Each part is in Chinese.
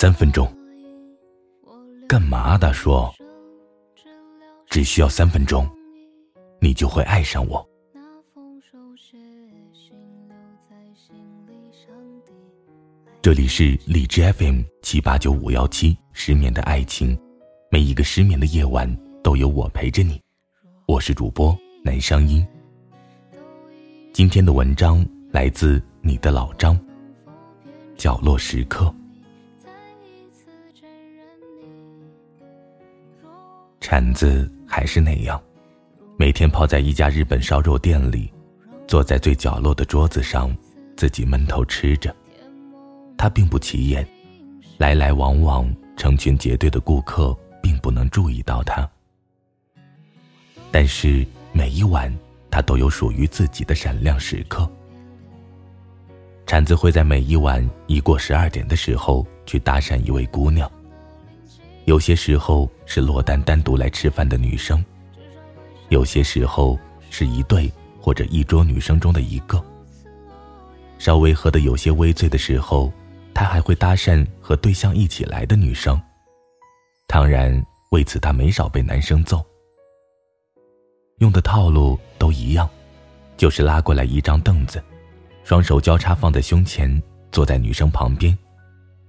三分钟，干嘛？的说，只需要三分钟，你就会爱上我。这里是荔枝 FM 七八九五幺七，失眠的爱情，每一个失眠的夜晚都有我陪着你。我是主播南商英。今天的文章来自你的老张。角落时刻。铲子还是那样，每天泡在一家日本烧肉店里，坐在最角落的桌子上，自己闷头吃着。他并不起眼，来来往往、成群结队的顾客并不能注意到他。但是每一晚，他都有属于自己的闪亮时刻。铲子会在每一晚一过十二点的时候去搭讪一位姑娘。有些时候是落单单独来吃饭的女生，有些时候是一对或者一桌女生中的一个。稍微喝得有些微醉的时候。他还会搭讪和对象一起来的女生，当然为此他没少被男生揍。用的套路都一样，就是拉过来一张凳子，双手交叉放在胸前，坐在女生旁边，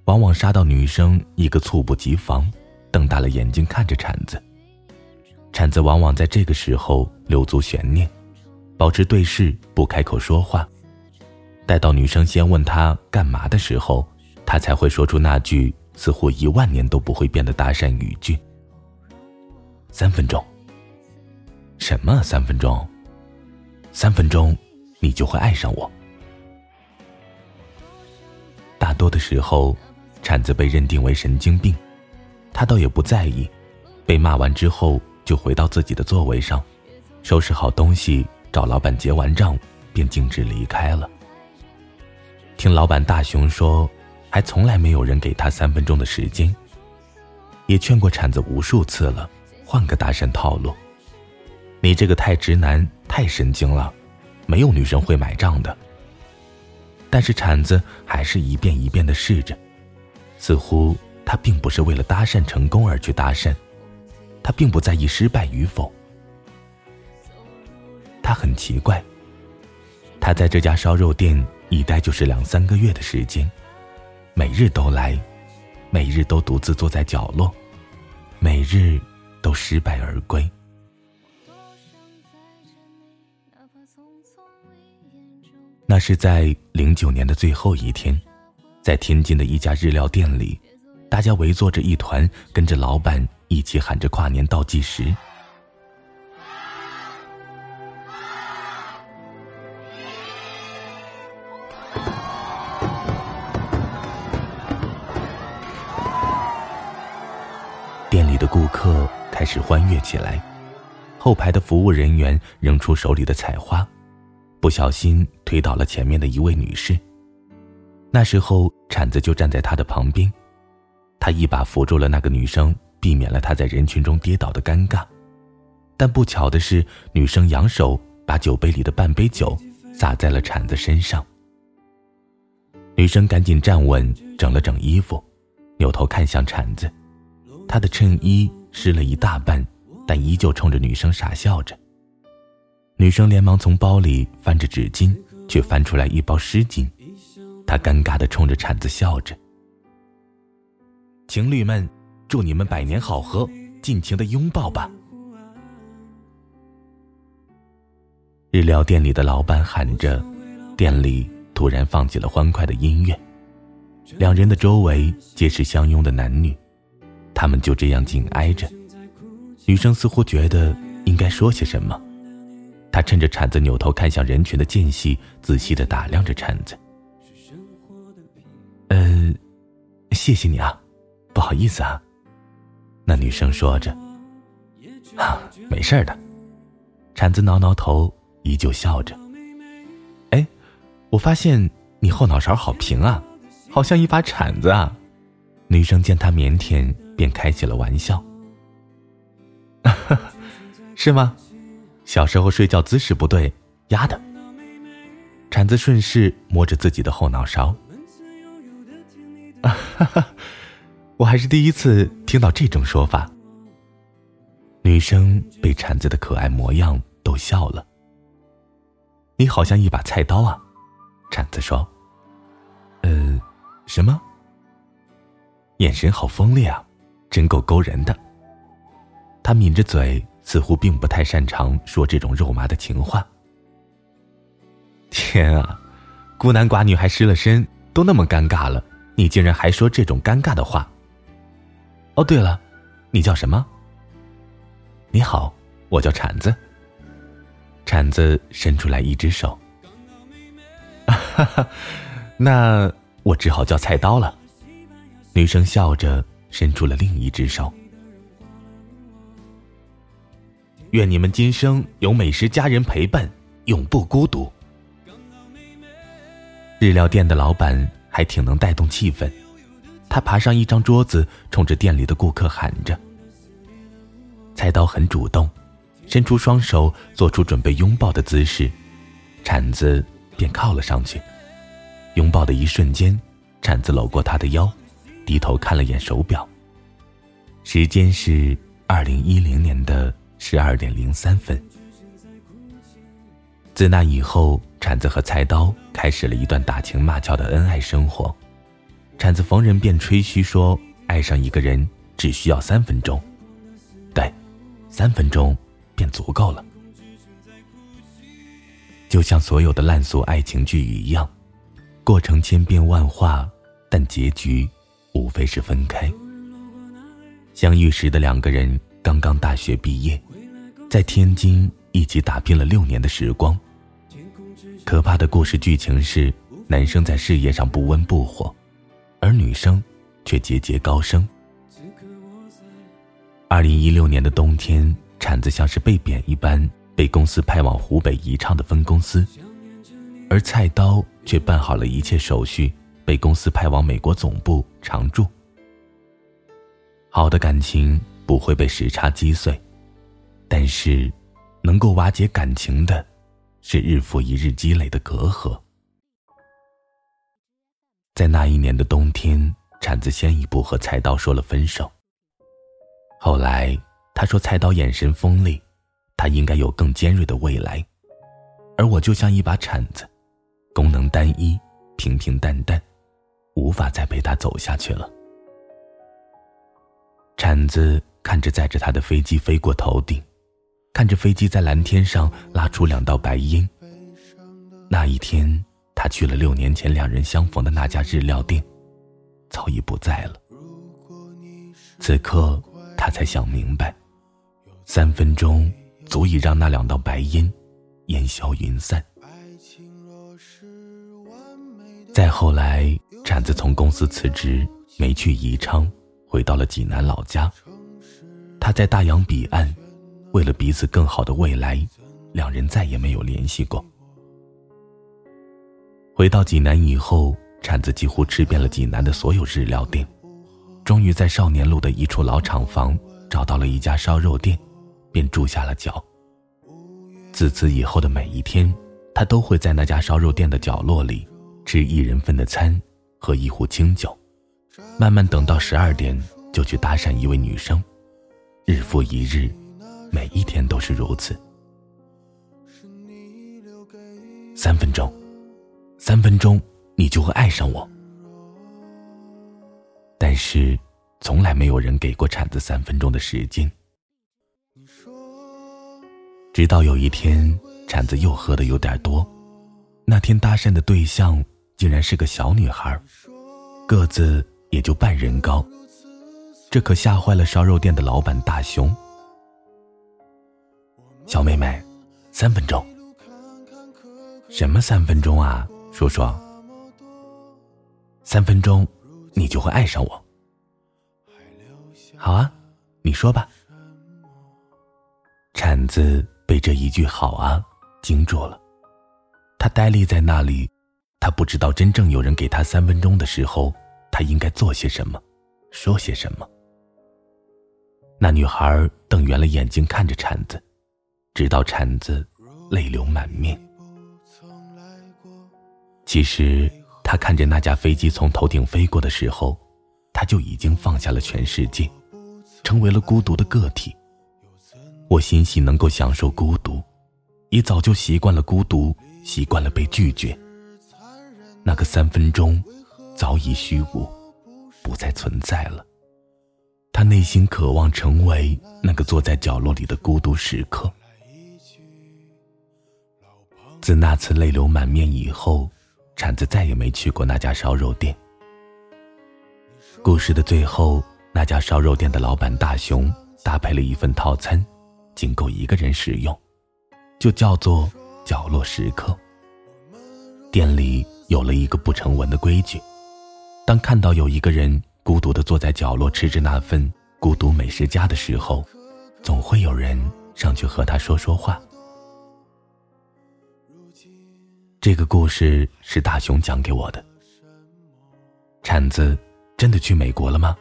往往杀到女生一个猝不及防，瞪大了眼睛看着铲子。铲子往往在这个时候留足悬念，保持对视不开口说话，待到女生先问他干嘛的时候。他才会说出那句似乎一万年都不会变的搭讪语句。三分钟。什么三分钟？三分钟，你就会爱上我。大多的时候，铲子被认定为神经病，他倒也不在意。被骂完之后，就回到自己的座位上，收拾好东西，找老板结完账，便径直离开了。听老板大雄说。还从来没有人给他三分钟的时间。也劝过铲子无数次了，换个搭讪套路。你这个太直男，太神经了，没有女生会买账的。但是铲子还是一遍一遍的试着，似乎他并不是为了搭讪成功而去搭讪，他并不在意失败与否。他很奇怪，他在这家烧肉店一待就是两三个月的时间。每日都来，每日都独自坐在角落，每日都失败而归。那是在零九年的最后一天，在天津的一家日料店里，大家围坐着一团，跟着老板一起喊着跨年倒计时。店里的顾客开始欢悦起来，后排的服务人员扔出手里的彩花，不小心推倒了前面的一位女士。那时候铲子就站在她的旁边，他一把扶住了那个女生，避免了她在人群中跌倒的尴尬。但不巧的是，女生扬手把酒杯里的半杯酒洒在了铲子身上。女生赶紧站稳，整了整衣服，扭头看向铲子。他的衬衣湿了一大半，但依旧冲着女生傻笑着。女生连忙从包里翻着纸巾，却翻出来一包湿巾。她尴尬的冲着铲子笑着。情侣们，祝你们百年好合，尽情的拥抱吧！日料店里的老板喊着，店里突然放起了欢快的音乐，两人的周围皆是相拥的男女。他们就这样紧挨着，女生似乎觉得应该说些什么，她趁着铲子扭头看向人群的间隙，仔细的打量着铲子。嗯，谢谢你啊，不好意思啊。那女生说着，啊，没事的。铲子挠挠头，依旧笑着。哎，我发现你后脑勺好平啊，好像一把铲子啊。女生见他腼腆。便开起了玩笑，是吗？小时候睡觉姿势不对，压的。铲子顺势摸着自己的后脑勺。啊哈哈，我还是第一次听到这种说法。女生被铲子的可爱模样逗笑了。你好像一把菜刀啊，铲子说。呃，什么？眼神好锋利啊，真够勾人的。他抿着嘴，似乎并不太擅长说这种肉麻的情话。天啊，孤男寡女还失了身，都那么尴尬了，你竟然还说这种尴尬的话。哦，对了，你叫什么？你好，我叫铲子。铲子伸出来一只手。哈哈，那我只好叫菜刀了。女生笑着伸出了另一只手。愿你们今生有美食佳人陪伴，永不孤独。日料店的老板还挺能带动气氛，他爬上一张桌子，冲着店里的顾客喊着。菜刀很主动，伸出双手，做出准备拥抱的姿势，铲子便靠了上去。拥抱的一瞬间，铲子搂过他的腰，低头看了眼手表，时间是二零一零年的十二点零三分。自那以后，铲子和菜刀开始了一段打情骂俏的恩爱生活。铲子逢人便吹嘘说，爱上一个人只需要三分钟，对，三分钟便足够了。就像所有的烂俗爱情剧一样，过程千变万化，但结局无非是分开。相遇时的两个人刚刚大学毕业，在天津一起打拼了六年的时光。可怕的故事剧情是，男生在事业上不温不火，而女生却节节高升。二零一六年的冬天，铲子像是被贬一般，被公司派往湖北宜昌的分公司，而菜刀却办好了一切手续，被公司派往美国总部常驻。好的感情不会被时差击碎，但是，能够瓦解感情的。是日复一日积累的隔阂。在那一年的冬天，铲子先一步和菜刀说了分手。后来他说菜刀眼神锋利，他应该有更尖锐的未来，而我就像一把铲子，功能单一，平平淡淡，无法再陪他走下去了。铲子看着载着他的飞机飞过头顶。看着飞机在蓝天上拉出两道白烟。那一天，他去了六年前两人相逢的那家日料店，早已不在了。此刻，他才想明白，三分钟足以让那两道白烟烟消云散。再后来，铲子从公司辞职，没去宜昌，回到了济南老家。他在大洋彼岸。为了彼此更好的未来，两人再也没有联系过。回到济南以后，铲子几乎吃遍了济南的所有日料店，终于在少年路的一处老厂房找到了一家烧肉店，便住下了脚。自此以后的每一天，他都会在那家烧肉店的角落里吃一人份的餐，喝一壶清酒，慢慢等到十二点就去搭讪一位女生，日复一日。每一天都是如此。三分钟，三分钟，你就会爱上我。但是，从来没有人给过铲子三分钟的时间。直到有一天，铲子又喝的有点多，那天搭讪的对象竟然是个小女孩，个子也就半人高，这可吓坏了烧肉店的老板大雄。小妹妹，三分钟。什么三分钟啊，说说？三分钟，你就会爱上我。好啊，你说吧。铲子被这一句“好啊”惊住了，他呆立在那里，他不知道真正有人给他三分钟的时候，他应该做些什么，说些什么。那女孩瞪圆了眼睛看着铲子。直到铲子泪流满面。其实，他看着那架飞机从头顶飞过的时候，他就已经放下了全世界，成为了孤独的个体。我欣喜能够享受孤独，也早就习惯了孤独，习惯了被拒绝。那个三分钟，早已虚无，不再存在了。他内心渴望成为那个坐在角落里的孤独时刻。自那次泪流满面以后，铲子再也没去过那家烧肉店。故事的最后，那家烧肉店的老板大雄搭配了一份套餐，仅够一个人食用，就叫做“角落时刻”。店里有了一个不成文的规矩：当看到有一个人孤独的坐在角落吃着那份孤独美食家的时候，总会有人上去和他说说话。这个故事是大熊讲给我的。铲子真的去美国了吗？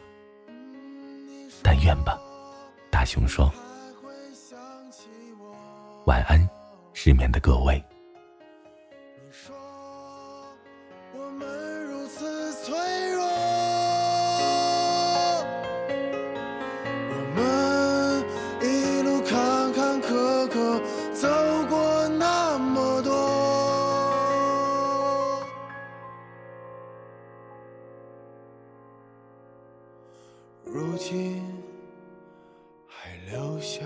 但愿吧。大熊说：“晚安，失眠的各位。”如今还留下